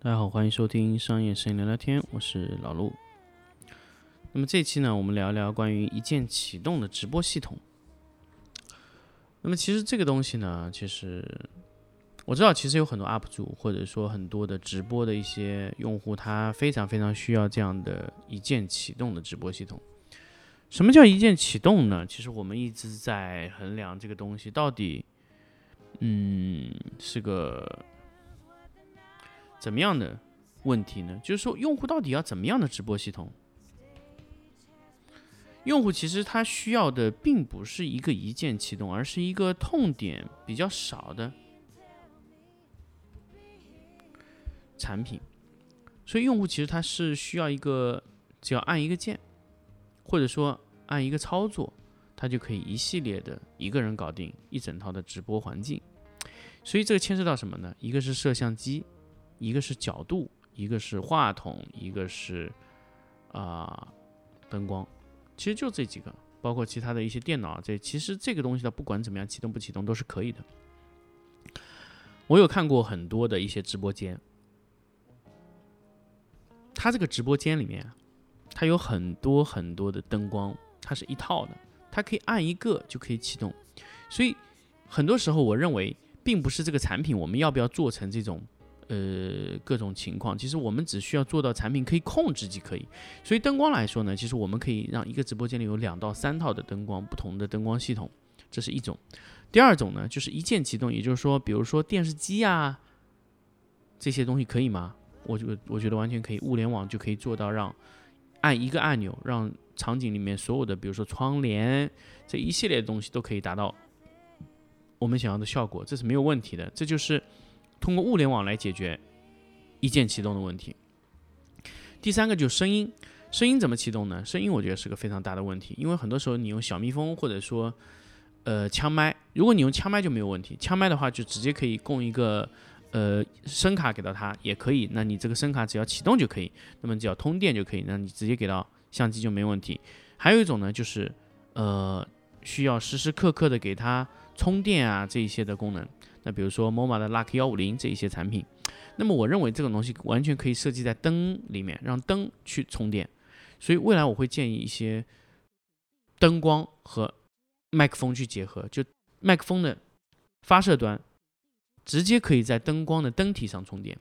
大家好欢迎收听商业声音聊聊天我是老陆。那么这期呢，我们聊一聊关于一键启动的直播系统。那么其实这个东西呢，其实我知道，其实有很多 UP 主或者说很多的直播的一些用户，他非常非常需要这样的一键启动的直播系统。什么叫一键启动呢？其实我们一直在衡量这个东西到底，嗯，是个怎么样的问题呢？就是说，用户到底要怎么样的直播系统？用户其实他需要的并不是一个一键启动，而是一个痛点比较少的产品。所以用户其实他是需要一个，只要按一个键，或者说按一个操作，他就可以一系列的一个人搞定一整套的直播环境。所以这个牵涉到什么呢？一个是摄像机，一个是角度，一个是话筒，一个是啊、灯光。其实就这几个，包括其他的一些电脑，这其实这个东西它不管怎么样启动不启动都是可以的。我有看过很多的一些直播间，它这个直播间里面，它有很多很多的灯光，它是一套的，它可以按一个就可以启动。所以很多时候我认为，并不是这个产品我们要不要做成这种呃各种情况，其实我们只需要做到产品可以控制即可以。所以灯光来说呢，其实我们可以让一个直播间里有两到三套的灯光，不同的灯光系统，这是一种。第二种呢，就是一键启动，也就是说，比如说电视机啊这些东西可以吗？我觉我觉得完全可以，物联网就可以做到让按一个按钮，让场景里面所有的，比如说窗帘这一系列的东西都可以达到我们想要的效果，这是没有问题的。这就是通过物联网来解决一键启动的问题。第三个就是声音，声音怎么启动呢？声音我觉得是个非常大的问题，因为很多时候你用小蜜蜂或者说呃枪麦，如果你用枪麦就没有问题，枪麦的话就直接可以供一个呃声卡给到它也可以，那你这个声卡只要启动就可以，那么只要通电就可以，那你直接给到相机就没问题。还有一种呢，就是呃需要时时刻刻的给它充电啊这一些的功能，那比如说 MoMA 的 Luck 幺五零这一些产品。那么我认为这种东西完全可以设计在灯里面，让灯去充电。所以未来我会建议一些灯光和麦克风去结合，就麦克风的发射端直接可以在灯光的灯体上充电。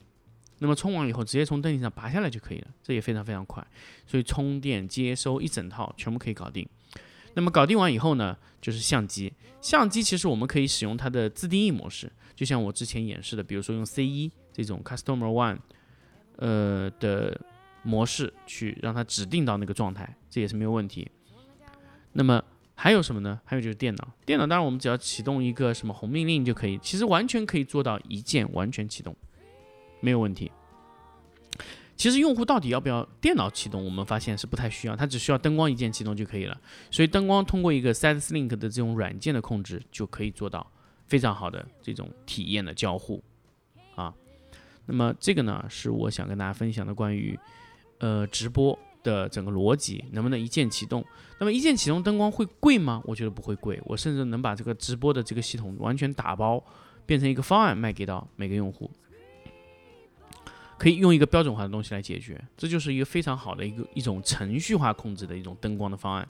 那么充完以后，直接从灯体上拔下来就可以了，这也非常非常快。所以充电、接收一整套全部可以搞定。那么搞定完以后呢，就是相机。相机其实我们可以使用它的自定义模式，就像我之前演示的，比如说用 C 一这种 Customer One，呃的模式去让它指定到那个状态，这也是没有问题。那么还有什么呢？还有就是电脑，电脑当然我们只要启动一个什么红命令就可以，其实完全可以做到一键完全启动，没有问题。其实用户到底要不要电脑启动，我们发现是不太需要，它只需要灯光一键启动就可以了。所以灯光通过一个 SideLink 的这种软件的控制，就可以做到非常好的这种体验的交互啊。那么这个呢，是我想跟大家分享的关于呃直播的整个逻辑，能不能一键启动？那么一键启动灯光会贵吗？我觉得不会贵，我甚至能把这个直播的这个系统完全打包，变成一个方案卖给到每个用户。可以用一个标准化的东西来解决，这就是一个非常好的一个一种程序化控制的一种灯光的方案。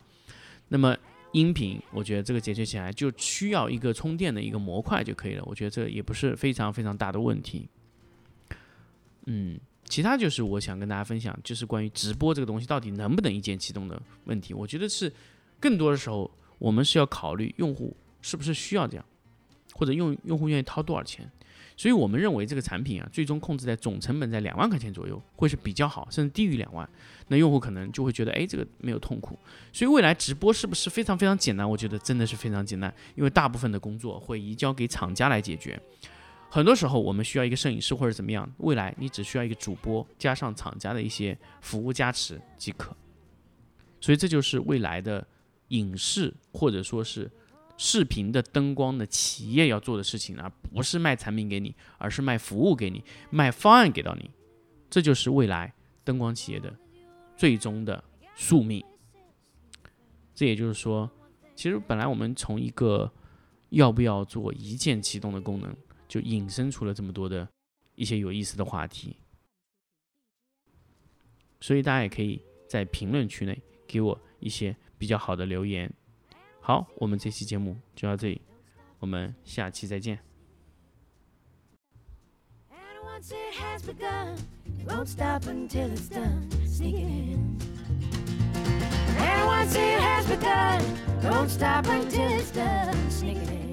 那么音频，我觉得这个解决起来就需要一个充电的一个模块就可以了，我觉得这也不是非常非常大的问题。嗯，其他就是我想跟大家分享，就是关于直播这个东西到底能不能一键启动的问题。我觉得是更多的时候我们是要考虑用户是不是需要这样，或者用用户愿意掏多少钱。所以我们认为这个产品啊，最终控制在总成本在两万块钱左右，会是比较好，甚至低于两万，那用户可能就会觉得，哎，这个没有痛苦。所以未来直播是不是非常非常简单？我觉得真的是非常简单，因为大部分的工作会移交给厂家来解决。很多时候我们需要一个摄影师或者怎么样，未来你只需要一个主播加上厂家的一些服务加持即可。所以这就是未来的影视或者说是视频的灯光的企业要做的事情，而不是卖产品给你，而是卖服务给你，卖方案给到你。这就是未来灯光企业的最终的宿命。这也就是说，其实本来我们从一个要不要做一键启动的功能，就引申出了这么多的一些有意思的话题。所以大家也可以在评论区内给我一些比较好的留言。好，我们这期节目就到这里，我们下期再见。And once it has begun, won't stop until it's done. Sneaking in. And once it has begun, won't stop until it's done. Sneaking in.